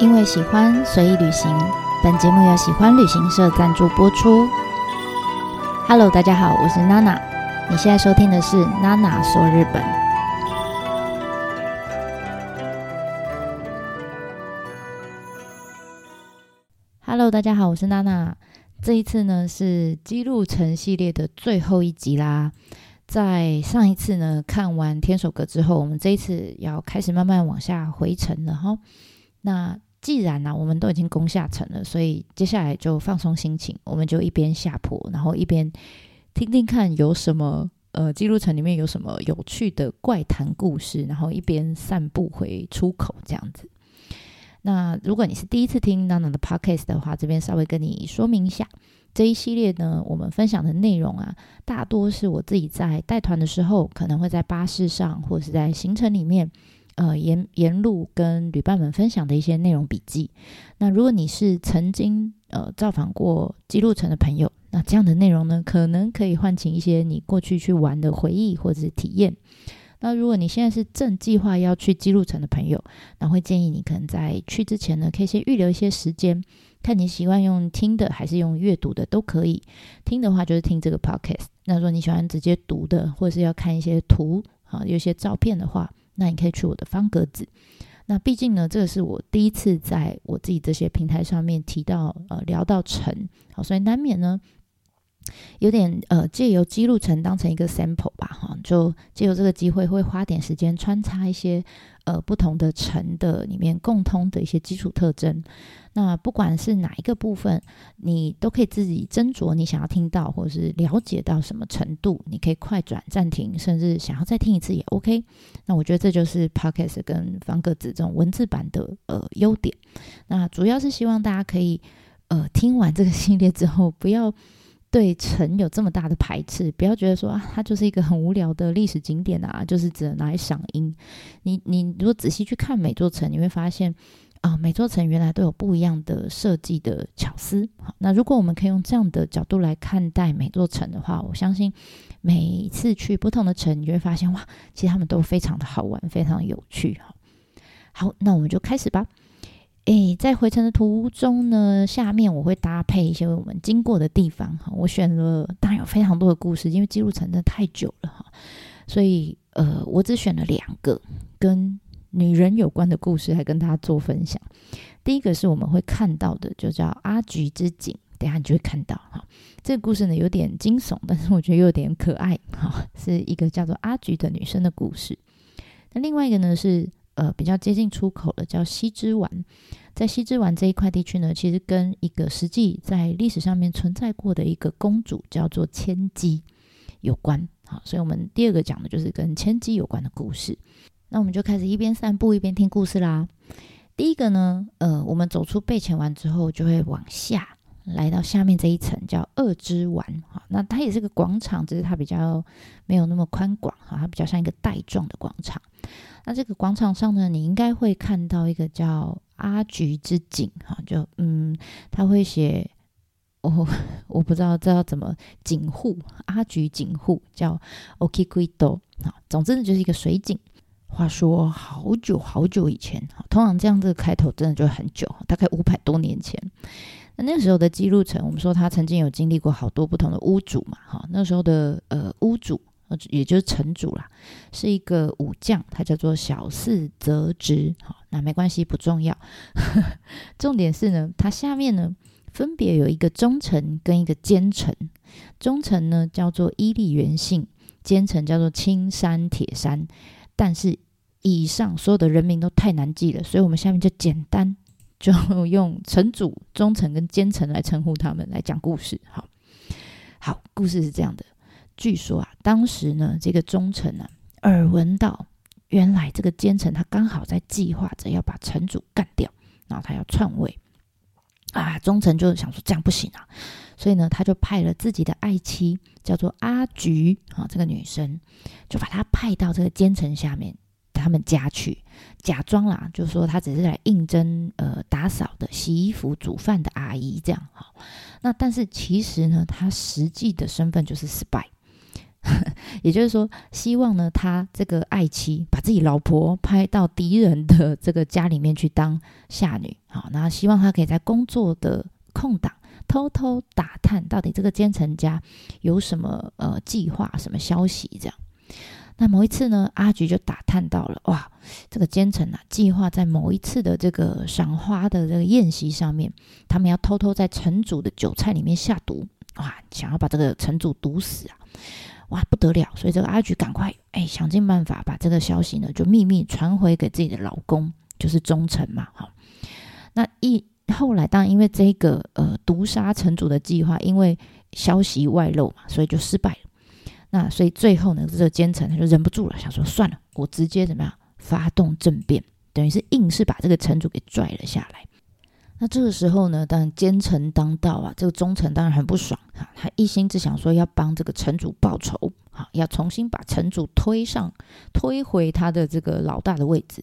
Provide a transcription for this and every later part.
因为喜欢，随意旅行。本节目由喜欢旅行社赞助播出。Hello，大家好，我是娜娜。你现在收听的是娜娜说日本。Hello，大家好，我是娜娜。这一次呢是姬路城系列的最后一集啦。在上一次呢看完天守阁之后，我们这一次要开始慢慢往下回程了哈。那既然呢、我们都已经攻下城了，所以接下来就放松心情，我们就一边下坡，然后一边听听看有什么呃，记录城里面有什么有趣的怪谈故事，然后一边散步回出口这样子。那如果你是第一次听娜娜的 podcast 的话，这边稍微跟你说明一下，这一系列呢，我们分享的内容啊，大多是我自己在带团的时候，可能会在巴士上或是在行程里面。呃，沿沿路跟旅伴们分享的一些内容笔记。那如果你是曾经呃造访过姬路城的朋友，那这样的内容呢，可能可以唤起一些你过去去玩的回忆或者是体验。那如果你现在是正计划要去姬路城的朋友，那会建议你可能在去之前呢，可以先预留一些时间，看你习惯用听的还是用阅读的都可以。听的话就是听这个 podcast。那如果你喜欢直接读的，或者是要看一些图啊，有些照片的话。那你可以去我的方格子。那毕竟呢，这个是我第一次在我自己这些平台上面提到呃聊到成，好，所以难免呢有点呃借由记录成当成一个 sample 吧，哈，就借由这个机会会花点时间穿插一些。呃，不同的城的里面共通的一些基础特征，那不管是哪一个部分，你都可以自己斟酌你想要听到或者是了解到什么程度，你可以快转暂停，甚至想要再听一次也 OK。那我觉得这就是 Podcast 跟方格子这种文字版的呃优点。那主要是希望大家可以呃听完这个系列之后，不要。对城有这么大的排斥，不要觉得说啊，它就是一个很无聊的历史景点啊，就是只能拿来赏樱。你你如果仔细去看每座城，你会发现啊，每座城原来都有不一样的设计的巧思。好，那如果我们可以用这样的角度来看待每座城的话，我相信每一次去不同的城，你就会发现哇，其实他们都非常的好玩，非常有趣。好，好，那我们就开始吧。诶，在回程的途中呢，下面我会搭配一些我们经过的地方哈。我选了，当然有非常多的故事，因为记录城真的太久了哈，所以呃，我只选了两个跟女人有关的故事来跟大家做分享。第一个是我们会看到的，就叫阿菊之井，等下你就会看到哈。这个故事呢有点惊悚，但是我觉得又有点可爱哈，是一个叫做阿菊的女生的故事。那另外一个呢是。呃，比较接近出口的叫西之丸，在西之丸这一块地区呢，其实跟一个实际在历史上面存在过的一个公主叫做千姬有关。好，所以我们第二个讲的就是跟千姬有关的故事。那我们就开始一边散步一边听故事啦。第一个呢，呃，我们走出备前丸之后，就会往下来到下面这一层叫二之丸。好，那它也是个广场，只是它比较没有那么宽广，哈，它比较像一个带状的广场。那这个广场上呢，你应该会看到一个叫阿菊之井哈，就嗯，他会写哦，我不知道这要怎么井户阿菊井户叫 Okikuido 啊，总之呢就是一个水井。话说好久好久以前，通常这样子开头真的就很久，大概五百多年前。那那时候的姬路城，我们说他曾经有经历过好多不同的屋主嘛，哈，那时候的呃屋主。也就是城主啦，是一个武将，他叫做小四则直。好，那没关系，不重要。重点是呢，他下面呢分别有一个忠臣跟一个奸臣。忠臣呢叫做伊利元信，奸臣叫做青山铁山。但是以上所有的人名都太难记了，所以我们下面就简单就用城主、忠臣跟奸臣来称呼他们来讲故事。好，好，故事是这样的。据说啊，当时呢，这个忠臣呢，耳闻到原来这个奸臣他刚好在计划着要把城主干掉，然后他要篡位啊。忠臣就想说这样不行啊，所以呢，他就派了自己的爱妻叫做阿菊啊，这个女生就把她派到这个奸臣下面他们家去，假装啦，就说他只是来应征呃打扫的、洗衣服、煮饭的阿姨这样哈。那但是其实呢，他实际的身份就是 spy。也就是说，希望呢，他这个爱妻把自己老婆派到敌人的这个家里面去当下女，好，那希望他可以在工作的空档偷偷打探到底这个奸臣家有什么呃计划、什么消息这样。那某一次呢，阿菊就打探到了，哇，这个奸臣啊，计划在某一次的这个赏花的这个宴席上面，他们要偷偷在城主的酒菜里面下毒，哇，想要把这个城主毒死啊。哇，不得了！所以这个阿菊赶快哎，想尽办法把这个消息呢，就秘密传回给自己的老公，就是忠臣嘛。好，那一后来当然因为这个呃毒杀城主的计划，因为消息外露嘛，所以就失败了。那所以最后呢，这个奸臣他就忍不住了，想说算了，我直接怎么样发动政变，等于是硬是把这个城主给拽了下来。那这个时候呢，当然奸臣当道啊，这个忠臣当然很不爽啊，他一心只想说要帮这个城主报仇，啊，要重新把城主推上，推回他的这个老大的位置。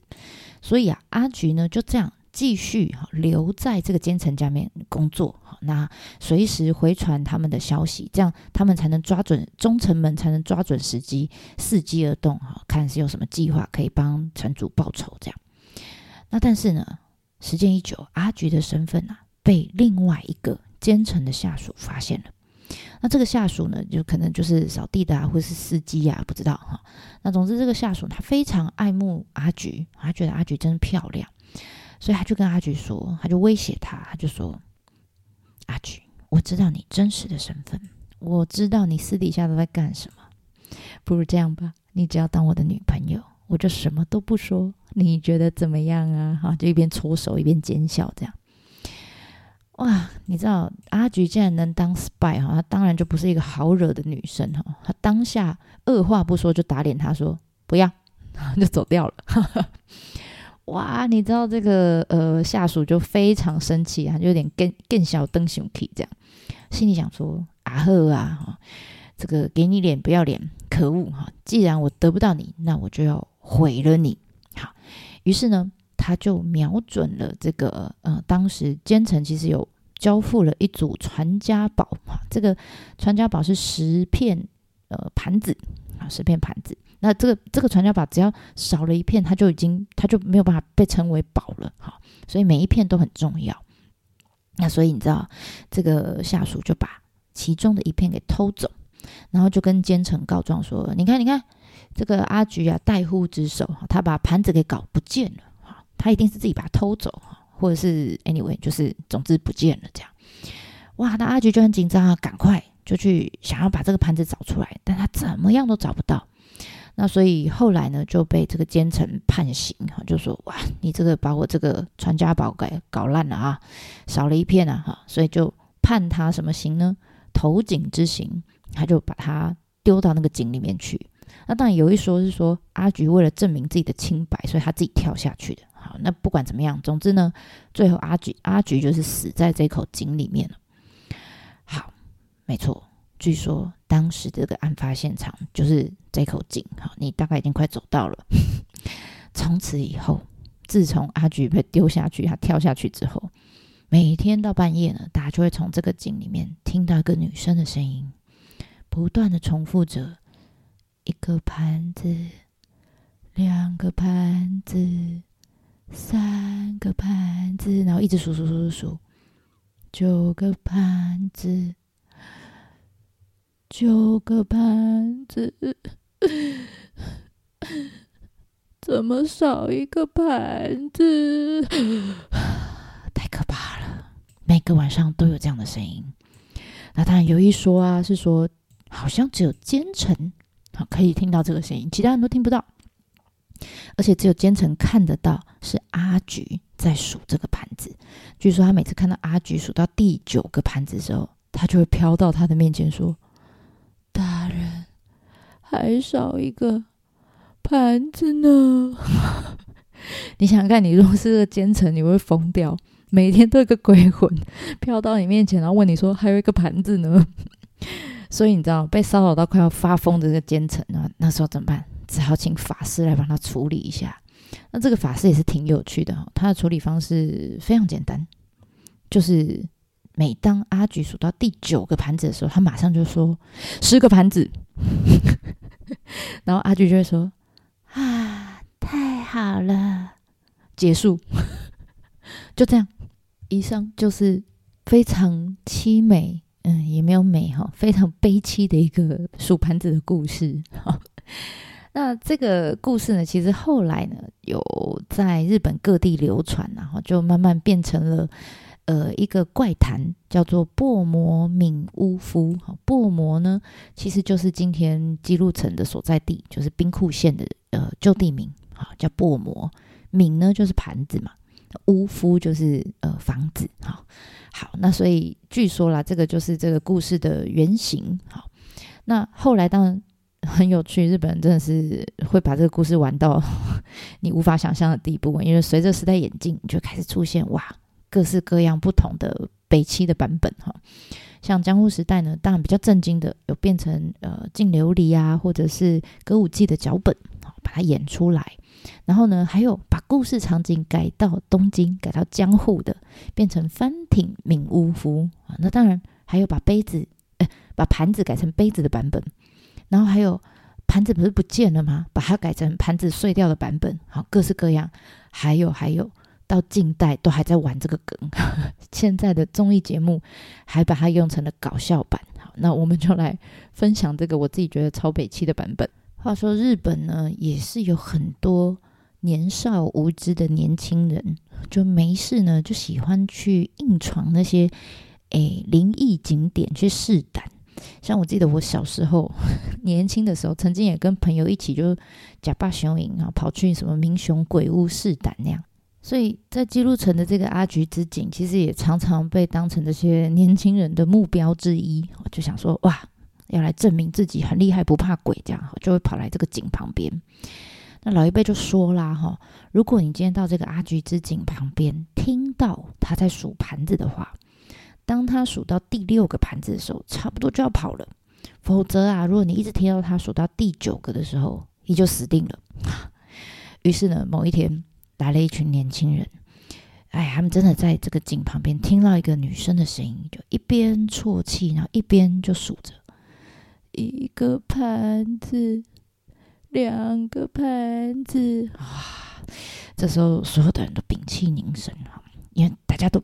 所以啊，阿菊呢就这样继续哈留在这个奸臣家面工作，好，那随时回传他们的消息，这样他们才能抓准忠臣们才能抓准时机，伺机而动，哈，看是有什么计划可以帮城主报仇，这样。那但是呢，时间一久，阿菊的身份啊被另外一个奸臣的下属发现了。那这个下属呢，就可能就是扫地的啊，或是司机啊，不知道哈。那总之，这个下属他非常爱慕阿菊，他觉得阿菊真漂亮，所以他就跟阿菊说，他就威胁他，他就说：“阿菊，我知道你真实的身份，我知道你私底下都在干什么。不如这样吧，你只要当我的女朋友。”我就什么都不说，你觉得怎么样啊？哈，就一边搓手一边奸笑，这样。哇，你知道阿菊竟然能当 spy 哈，她当然就不是一个好惹的女生哈。她当下二话不说就打脸他说不要，就走掉了。哈哈哇，你知道这个呃下属就非常生气啊，就有点更更小灯熊气这样，心里想说啊呵啊，这个给你脸不要脸，可恶哈！既然我得不到你，那我就要。毁了你，好，于是呢，他就瞄准了这个，呃，当时奸臣其实有交付了一组传家宝，这个传家宝是十片，呃，盘子，啊，十片盘子，那这个这个传家宝只要少了一片，它就已经，它就没有办法被称为宝了，哈，所以每一片都很重要。那所以你知道，这个下属就把其中的一片给偷走，然后就跟奸臣告状说：“你看，你看。”这个阿菊啊，怠忽职守，他把盘子给搞不见了，哈，他一定是自己把它偷走，哈，或者是 anyway，就是总之不见了这样。哇，那阿菊就很紧张啊，赶快就去想要把这个盘子找出来，但他怎么样都找不到。那所以后来呢，就被这个奸臣判刑，哈，就说哇，你这个把我这个传家宝给搞烂了啊，少了一片啊，哈，所以就判他什么刑呢？投井之刑，他就把他丢到那个井里面去。那当然有一说是说阿菊为了证明自己的清白，所以他自己跳下去的。好，那不管怎么样，总之呢，最后阿菊阿菊就是死在这口井里面了。好，没错，据说当时这个案发现场就是这口井。好，你大概已经快走到了。从此以后，自从阿菊被丢下去，他跳下去之后，每天到半夜呢，大家就会从这个井里面听到一个女生的声音，不断的重复着。一个盘子，两个盘子，三个盘子，然后一直数数数数数，九个盘子，九个盘子，怎么少一个盘子？太可怕了！每个晚上都有这样的声音。那当然有一说啊，是说好像只有奸臣。可以听到这个声音，其他人都听不到，而且只有奸臣看得到，是阿菊在数这个盘子。据说他每次看到阿菊数到第九个盘子的时候，他就会飘到他的面前说：“大人，还少一个盘子呢。”你想看，你如果是个奸臣，你会疯掉。每天都有个鬼魂飘到你面前，然后问你说：“还有一个盘子呢？”所以你知道被骚扰到快要发疯的这个奸臣啊，那时候怎么办？只好请法师来帮他处理一下。那这个法师也是挺有趣的，他的处理方式非常简单，就是每当阿菊数到第九个盘子的时候，他马上就说十个盘子，然后阿菊就会说啊，太好了，结束，就这样。以上就是非常凄美，嗯，也没有美哈，非常悲凄的一个数盘子的故事。那这个故事呢，其实后来呢，有在日本各地流传，然后就慢慢变成了。呃，一个怪谈叫做薄膜闽屋夫。薄膜呢，其实就是今天姬路城的所在地，就是兵库县的呃旧地名，好，叫薄膜。敏呢就是盘子嘛，屋夫就是呃房子。好，好，那所以据说啦，这个就是这个故事的原型。好，那后来当然很有趣，日本人真的是会把这个故事玩到 你无法想象的地步，因为随着时代演进，就开始出现哇。各式各样不同的北七的版本哈，像江户时代呢，当然比较震惊的有变成呃净琉璃啊，或者是歌舞伎的脚本，把它演出来。然后呢，还有把故事场景改到东京，改到江户的，变成番町闽屋夫啊。那当然还有把杯子，呃，把盘子改成杯子的版本。然后还有盘子不是不见了吗？把它改成盘子碎掉的版本。好，各式各样。还有还有。到近代都还在玩这个梗，现在的综艺节目还把它用成了搞笑版。好，那我们就来分享这个我自己觉得超北气的版本。话说日本呢，也是有很多年少无知的年轻人，就没事呢就喜欢去硬闯那些诶灵异景点去试胆。像我记得我小时候 年轻的时候，曾经也跟朋友一起就假扮雄影啊，跑去什么明雄鬼屋试胆那样。所以在姬路城的这个阿菊之井，其实也常常被当成这些年轻人的目标之一。我就想说，哇，要来证明自己很厉害，不怕鬼，这样哈就会跑来这个井旁边。那老一辈就说啦，哈，如果你今天到这个阿菊之井旁边，听到他在数盘子的话，当他数到第六个盘子的时候，差不多就要跑了。否则啊，如果你一直听到他数到第九个的时候，你就死定了。于是呢，某一天。来了一群年轻人，哎，他们真的在这个井旁边听到一个女生的声音，就一边啜泣，然后一边就数着一个盘子，两个盘子啊！这时候所有的人都屏气凝神啊，因为大家都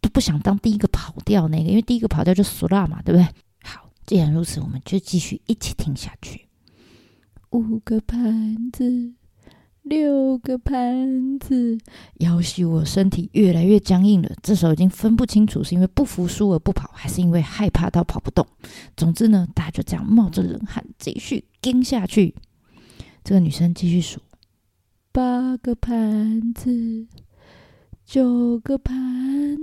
都不想当第一个跑掉那个，因为第一个跑掉就输了嘛，对不对？好，既然如此，我们就继续一起听下去。五个盘子。六个盘子，要挟我身体越来越僵硬了。这时候已经分不清楚是因为不服输而不跑，还是因为害怕到跑不动。总之呢，大家就这样冒着冷汗继续跟下去。这个女生继续数：八个盘子。九个盘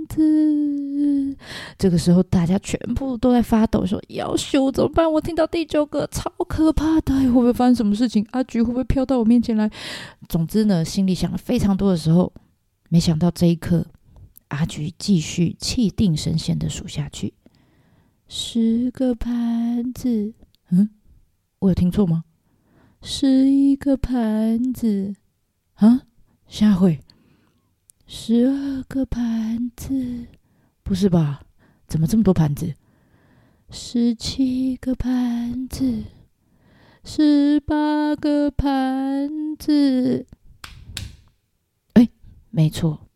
子，这个时候大家全部都在发抖，说：“要修怎么办？我听到第九个，超可怕的，会不会发生什么事情？阿菊会不会飘到我面前来？”总之呢，心里想了非常多的时候，没想到这一刻，阿菊继续气定神闲的数下去：十个盘子，嗯，我有听错吗？十一个盘子，啊，下回。十二个盘子，不是吧？怎么这么多盘子？十七个盘子，十八个盘子。哎，没错，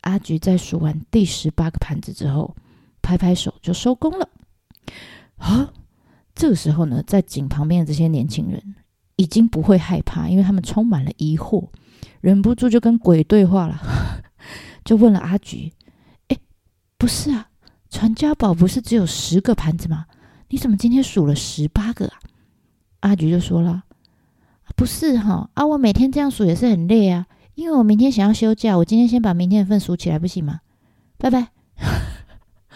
阿菊在数完第十八个盘子之后，拍拍手就收工了。啊，这个时候呢，在井旁边的这些年轻人已经不会害怕，因为他们充满了疑惑，忍不住就跟鬼对话了。就问了阿菊：“哎，不是啊，传家宝不是只有十个盘子吗？你怎么今天数了十八个啊？”阿菊就说了：“不是哈，啊，我每天这样数也是很累啊，因为我明天想要休假，我今天先把明天的份数起来，不行吗？拜拜。”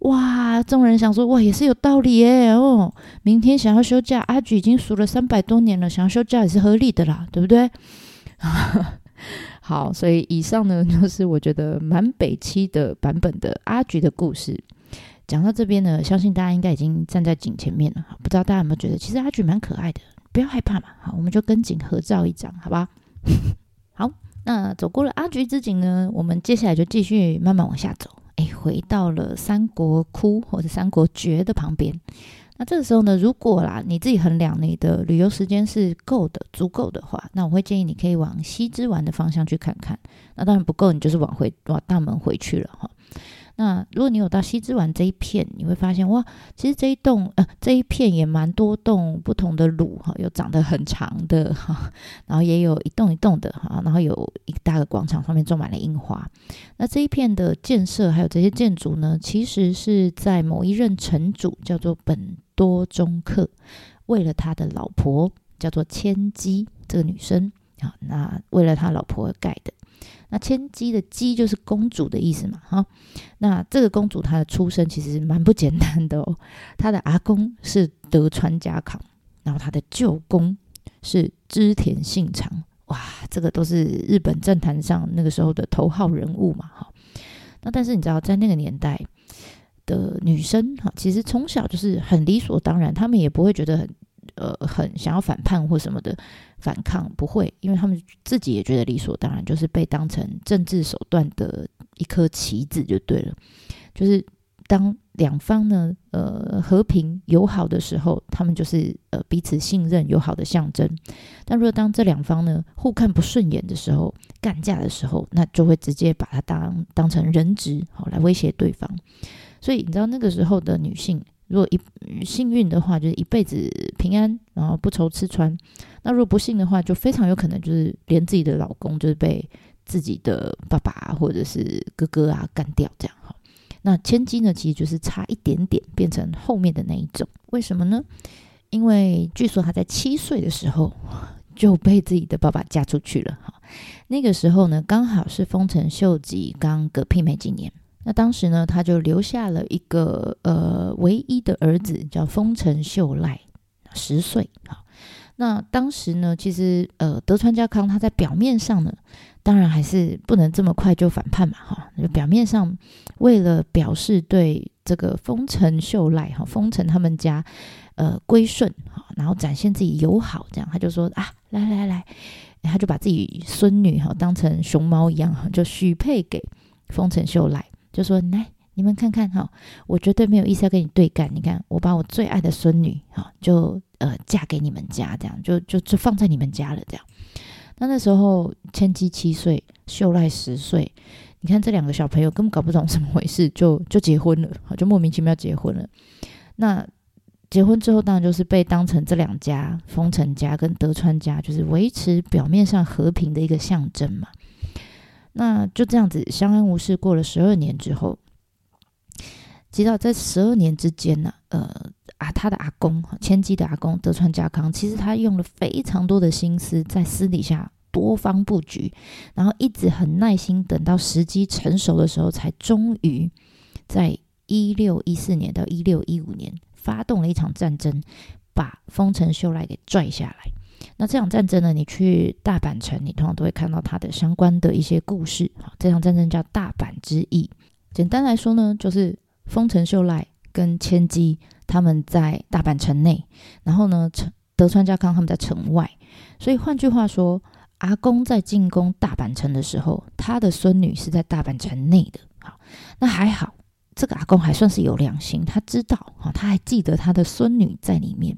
哇，众人想说：“哇，也是有道理耶哦，明天想要休假，阿菊已经数了三百多年了，想要休假也是合理的啦，对不对？” 好，所以以上呢，就是我觉得蛮北七的版本的阿菊的故事。讲到这边呢，相信大家应该已经站在景前面了。不知道大家有没有觉得，其实阿菊蛮可爱的，不要害怕嘛。好，我们就跟景合照一张，好吧？好，好那走过了阿菊之景呢，我们接下来就继续慢慢往下走。哎，回到了三国窟或者三国诀的旁边。那这个时候呢，如果啦你自己衡量你的旅游时间是够的、足够的话，那我会建议你可以往西之丸的方向去看看。那当然不够，你就是往回往大门回去了哈。那如果你有到西之丸这一片，你会发现哇，其实这一栋呃这一片也蛮多栋不同的路哈，有长得很长的哈，然后也有一栋一栋的哈，然后有一大的广场上面种满了樱花。那这一片的建设还有这些建筑呢，其实是在某一任城主叫做本多忠克，为了他的老婆叫做千姬这个女生啊，那为了他老婆而盖的。那千姬的姬就是公主的意思嘛，哈。那这个公主她的出身其实蛮不简单的哦。她的阿公是德川家康，然后她的舅公是织田信长，哇，这个都是日本政坛上那个时候的头号人物嘛，哈。那但是你知道，在那个年代的女生哈，其实从小就是很理所当然，她们也不会觉得很。呃，很想要反叛或什么的反抗不会，因为他们自己也觉得理所当然，就是被当成政治手段的一颗棋子就对了。就是当两方呢，呃，和平友好的时候，他们就是呃彼此信任友好的象征。但如果当这两方呢互看不顺眼的时候，干架的时候，那就会直接把它当当成人质，好来威胁对方。所以你知道那个时候的女性。如果一幸运的话，就是一辈子平安，然后不愁吃穿；那如果不幸的话，就非常有可能就是连自己的老公就是被自己的爸爸或者是哥哥啊干掉这样哈。那千姬呢，其实就是差一点点变成后面的那一种。为什么呢？因为据说她在七岁的时候就被自己的爸爸嫁出去了哈。那个时候呢，刚好是丰臣秀吉刚嗝屁没几年。那当时呢，他就留下了一个呃唯一的儿子，叫丰臣秀赖，十岁。好，那当时呢，其实呃德川家康他在表面上呢，当然还是不能这么快就反叛嘛，哈。就表面上为了表示对这个丰臣秀赖哈丰臣他们家呃归顺，哈，然后展现自己友好，这样他就说啊，来来来，他就把自己孙女哈当成熊猫一样哈，就许配给丰臣秀赖。就说来，你们看看哈，我绝对没有意思要跟你对干。你看，我把我最爱的孙女哈，就呃嫁给你们家，这样就就就放在你们家了。这样，那那时候千姬七岁，秀赖十岁，你看这两个小朋友根本搞不懂怎么回事，就就结婚了，就莫名其妙结婚了。那结婚之后，当然就是被当成这两家丰臣家跟德川家，就是维持表面上和平的一个象征嘛。那就这样子相安无事过了十二年之后，直到在十二年之间呢，呃啊，他的阿公千姬的阿公德川家康，其实他用了非常多的心思在私底下多方布局，然后一直很耐心等到时机成熟的时候，才终于在一六一四年到一六一五年发动了一场战争，把丰臣秀赖给拽下来。那这场战争呢，你去大阪城，你通常都会看到它的相关的一些故事。好，这场战争叫大阪之役。简单来说呢，就是丰臣秀赖跟千姬他们在大阪城内，然后呢，德川家康他们在城外。所以换句话说，阿公在进攻大阪城的时候，他的孙女是在大阪城内的。好，那还好，这个阿公还算是有良心，他知道，哈，他还记得他的孙女在里面。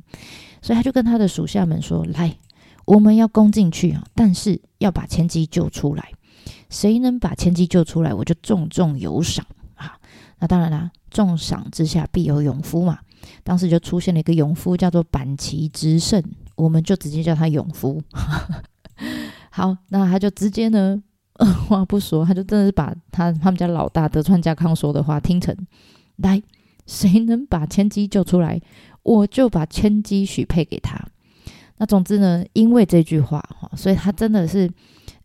所以他就跟他的属下们说：“来，我们要攻进去啊！但是要把千姬救出来。谁能把千姬救出来，我就重重有赏啊！那当然啦，重赏之下必有勇夫嘛。当时就出现了一个勇夫，叫做坂崎直胜，我们就直接叫他勇夫。好，那他就直接呢，二 话不说，他就真的是把他他们家老大德川家康说的话听成：来，谁能把千姬救出来？”我就把千姬许配给他。那总之呢，因为这句话哈，所以他真的是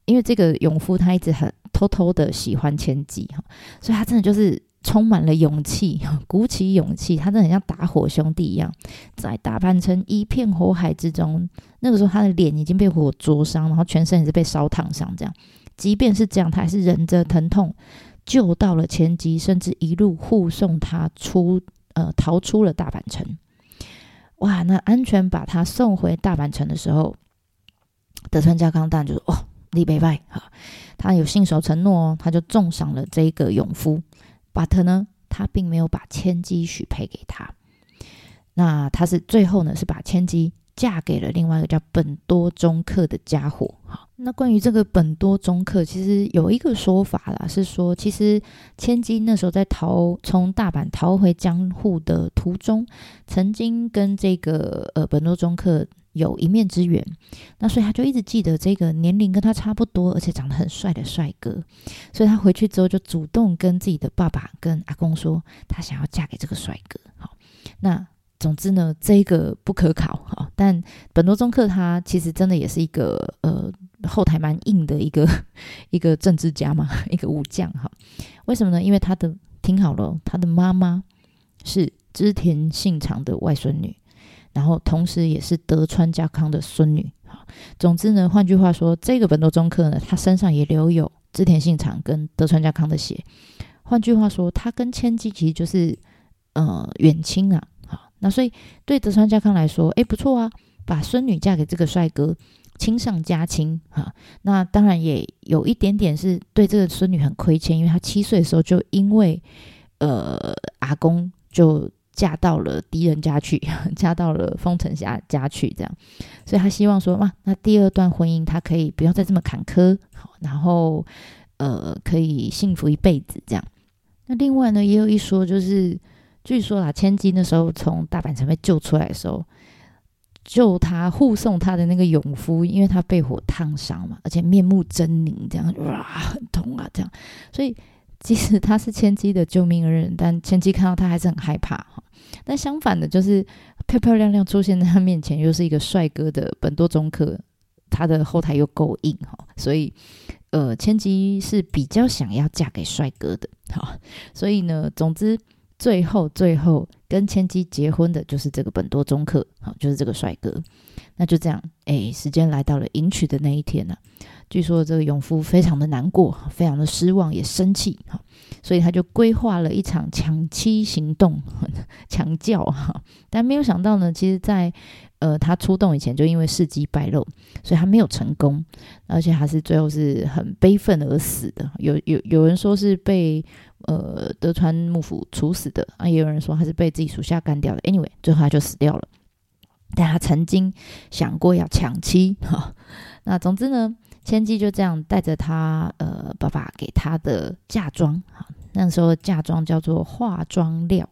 因为这个勇夫，他一直很偷偷的喜欢千姬哈，所以他真的就是充满了勇气，鼓起勇气，他真的很像打火兄弟一样，在大阪城一片火海之中，那个时候他的脸已经被火灼伤，然后全身也是被烧烫伤，这样，即便是这样，他还是忍着疼痛救到了千姬，甚至一路护送他出呃逃出了大阪城。哇，那安全把他送回大阪城的时候，德川家康当然就说：“哦，立北拜哈，他有信守承诺哦，他就重赏了这个勇夫，，but 呢，他并没有把千姬许配给他。那他是最后呢，是把千姬嫁给了另外一个叫本多忠克的家伙。哈，那关于这个本多忠克，其实有一个说法啦，是说其实千金那时候在逃从大阪逃回江户的途中，曾经跟这个呃本多忠克有一面之缘，那所以他就一直记得这个年龄跟他差不多，而且长得很帅的帅哥，所以他回去之后就主动跟自己的爸爸跟阿公说，他想要嫁给这个帅哥。好，那。总之呢，这个不可考哈。但本多忠克他其实真的也是一个呃后台蛮硬的一个 一个政治家嘛，一个武将哈。为什么呢？因为他的听好了，他的妈妈是织田信长的外孙女，然后同时也是德川家康的孙女。总之呢，换句话说，这个本多忠克呢，他身上也留有织田信长跟德川家康的血。换句话说，他跟千机其实就是呃远亲啊。好那所以对德川家康来说，哎，不错啊，把孙女嫁给这个帅哥，亲上加亲哈。那当然也有一点点是对这个孙女很亏欠，因为她七岁的时候就因为呃阿公就嫁到了敌人家去，嫁到了丰臣家家去，这样，所以他希望说哇，那第二段婚姻他可以不要再这么坎坷，好，然后呃可以幸福一辈子这样。那另外呢，也有一说就是。据说啊，千金那时候从大阪城被救出来的时候，救他护送他的那个勇夫，因为他被火烫伤嘛，而且面目狰狞，这样哇，很痛啊，这样。所以即使他是千机的救命恩人，但千机看到他还是很害怕哈。但相反的，就是漂漂亮亮出现在他面前，又是一个帅哥的本多忠克，他的后台又够硬哈，所以呃，千机是比较想要嫁给帅哥的哈。所以呢，总之。最后，最后跟千机结婚的就是这个本多忠克，好，就是这个帅哥。那就这样，哎，时间来到了迎娶的那一天了。据说这个勇夫非常的难过，非常的失望，也生气，哈，所以他就规划了一场抢妻行动，抢轿哈。但没有想到呢，其实在呃他出动以前，就因为事机败露，所以他没有成功，而且还是最后是很悲愤而死的。有有有人说是被。呃，德川幕府处死的啊，也有人说他是被自己属下干掉的。Anyway，最后他就死掉了。但他曾经想过要抢妻哈。那总之呢，千机就这样带着他呃爸爸给他的嫁妆哈，那时候嫁妆叫做化妆料，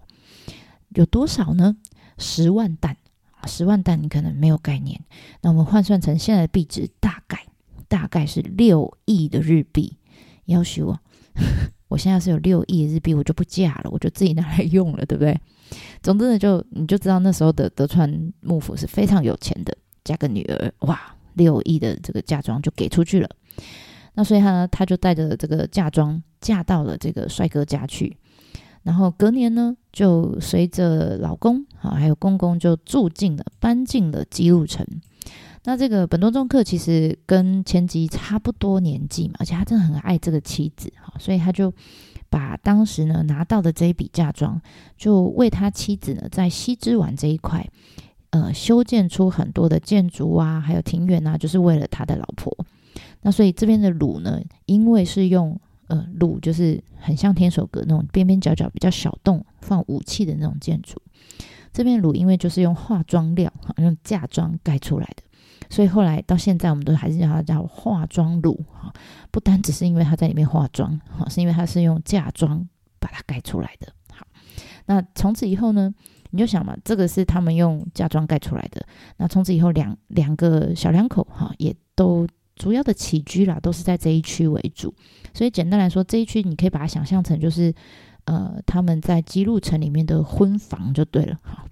有多少呢？十万担十万担你可能没有概念。那我们换算成现在的币值，大概大概是六亿的日币。要求啊。我现在是有六亿日币，我就不嫁了，我就自己拿来用了，对不对？总之呢，就你就知道那时候的德川幕府是非常有钱的，嫁个女儿，哇，六亿的这个嫁妆就给出去了。那所以他呢，他就带着这个嫁妆嫁到了这个帅哥家去，然后隔年呢，就随着老公啊还有公公就住进了，搬进了姬路城。那这个本多忠克其实跟千机差不多年纪嘛，而且他真的很爱这个妻子，哈，所以他就把当时呢拿到的这一笔嫁妆，就为他妻子呢在西之丸这一块，呃，修建出很多的建筑啊，还有庭园啊，就是为了他的老婆。那所以这边的庐呢，因为是用呃庐，就是很像天守阁那种边边角角比较小洞放武器的那种建筑。这边庐因为就是用化妆料，哈，用嫁妆盖出来的。所以后来到现在，我们都还是叫它叫化妆庐哈，不单只是因为它在里面化妆哈，是因为它是用嫁妆把它盖出来的。好，那从此以后呢，你就想嘛，这个是他们用嫁妆盖出来的。那从此以后两，两两个小两口哈，也都主要的起居啦，都是在这一区为主。所以简单来说，这一区你可以把它想象成就是呃，他们在姬路城里面的婚房就对了哈。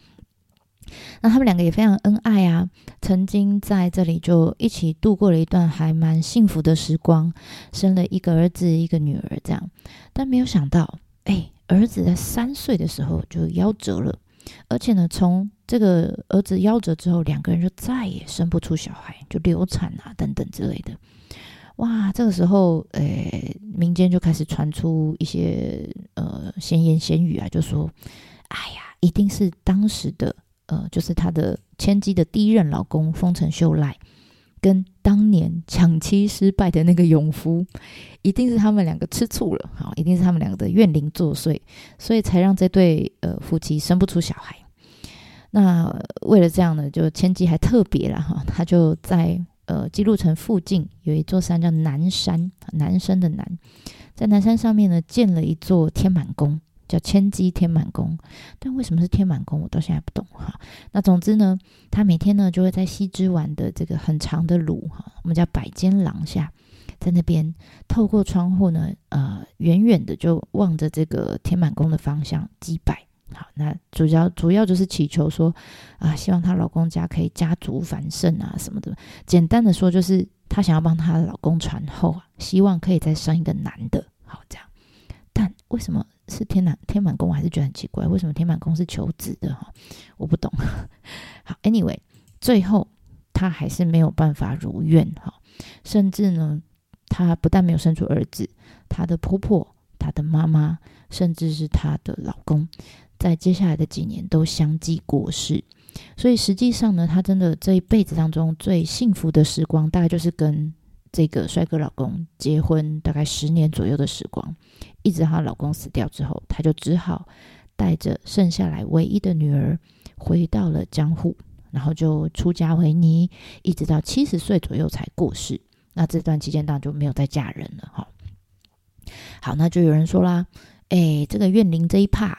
那他们两个也非常恩爱啊，曾经在这里就一起度过了一段还蛮幸福的时光，生了一个儿子一个女儿这样。但没有想到，哎，儿子在三岁的时候就夭折了，而且呢，从这个儿子夭折之后，两个人就再也生不出小孩，就流产啊等等之类的。哇，这个时候，哎，民间就开始传出一些呃闲言闲语啊，就说，哎呀，一定是当时的。呃，就是他的千机的第一任老公丰臣秀赖，跟当年抢妻失败的那个勇夫，一定是他们两个吃醋了，好，一定是他们两个的怨灵作祟，所以才让这对呃夫妻生不出小孩。那为了这样呢，就千机还特别了哈，他就在呃姬路城附近有一座山叫南山，男生的南，在南山上面呢建了一座天满宫。叫千机天满宫，但为什么是天满宫，我到现在不懂哈。那总之呢，他每天呢就会在西之丸的这个很长的路哈，我们叫百间廊下，在那边透过窗户呢，呃，远远的就望着这个天满宫的方向祭拜。好，那主要主要就是祈求说啊，希望她老公家可以家族繁盛啊什么的。简单的说，就是她想要帮她老公传后啊，希望可以再生一个男的。好，这样。为什么？是天满天满宫，我还是觉得很奇怪，为什么天满宫是求子的哈？我不懂。好，anyway，最后他还是没有办法如愿哈，甚至呢，他不但没有生出儿子，他的婆婆、他的妈妈，甚至是他的老公，在接下来的几年都相继过世。所以实际上呢，他真的这一辈子当中最幸福的时光，大概就是跟这个帅哥老公结婚大概十年左右的时光。一直她老公死掉之后，她就只好带着剩下来唯一的女儿回到了江户，然后就出家为尼，一直到七十岁左右才过世。那这段期间当然就没有再嫁人了哈。好，那就有人说啦，哎，这个怨灵这一趴，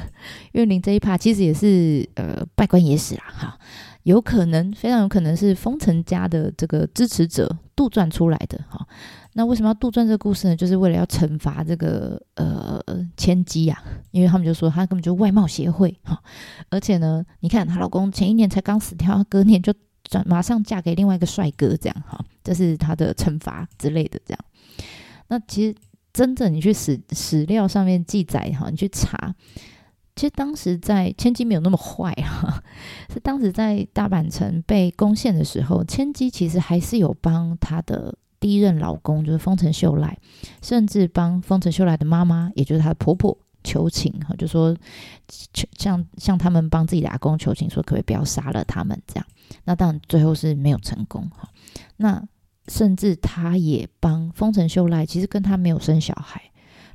怨灵这一趴其实也是呃拜官野史啦哈，有可能非常有可能是丰臣家的这个支持者杜撰出来的哈。那为什么要杜撰这个故事呢？就是为了要惩罚这个呃千机呀，因为他们就说他根本就外貌协会哈，而且呢，你看她老公前一年才刚死掉，隔年就转马上嫁给另外一个帅哥，这样哈，这是他的惩罚之类的这样。那其实真正你去史史料上面记载哈，你去查，其实当时在千机没有那么坏哈，是当时在大阪城被攻陷的时候，千机其实还是有帮他的。第一任老公就是丰臣秀赖，甚至帮丰臣秀赖的妈妈，也就是她的婆婆求情哈，就说向向他们帮自己的阿公求情，说可不可以不要杀了他们这样。那当然最后是没有成功哈。那甚至他也帮丰臣秀赖，其实跟他没有生小孩，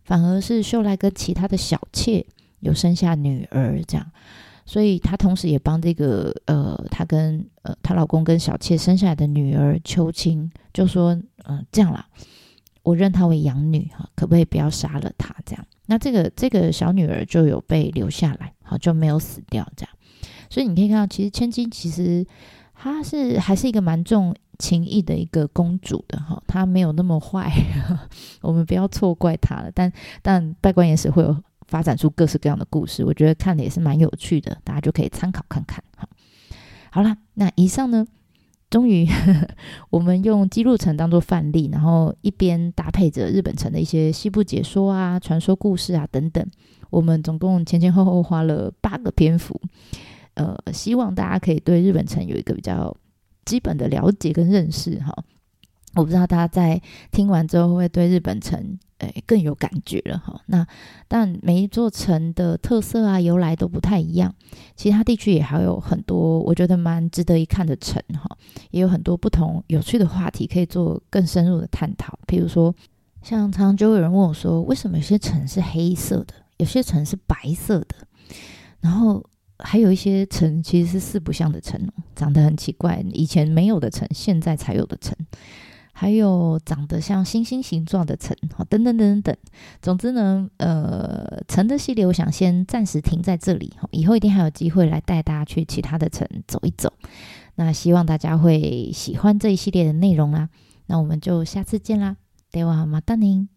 反而是秀赖跟其他的小妾有生下女儿这样。所以她同时也帮这个呃，她跟呃她老公跟小妾生下来的女儿求情，就说嗯、这样啦，我认她为养女哈，可不可以不要杀了她这样？那这个这个小女儿就有被留下来，好就没有死掉这样。所以你可以看到，其实千金其实她是还是一个蛮重情义的一个公主的哈，她没有那么坏，我们不要错怪她了。但但拜官也是会有。发展出各式各样的故事，我觉得看的也是蛮有趣的，大家就可以参考看看。好，好了，那以上呢，终于 我们用姬路城当做范例，然后一边搭配着日本城的一些西部解说啊、传说故事啊等等，我们总共前前后后花了八个篇幅，呃，希望大家可以对日本城有一个比较基本的了解跟认识。哈，我不知道大家在听完之后会不会对日本城。诶，更有感觉了哈。那但每一座城的特色啊、由来都不太一样。其他地区也还有很多我觉得蛮值得一看的城哈，也有很多不同有趣的话题可以做更深入的探讨。譬如说，像常常就有人问我说，为什么有些城是黑色的，有些城是白色的，然后还有一些城其实是四不像的城，长得很奇怪，以前没有的城，现在才有的城。还有长得像星星形状的城，好，等等等等等。总之呢，呃，城的系列我想先暂时停在这里，以后一定还有机会来带大家去其他的城走一走。那希望大家会喜欢这一系列的内容啦。那我们就下次见啦，ではまたね。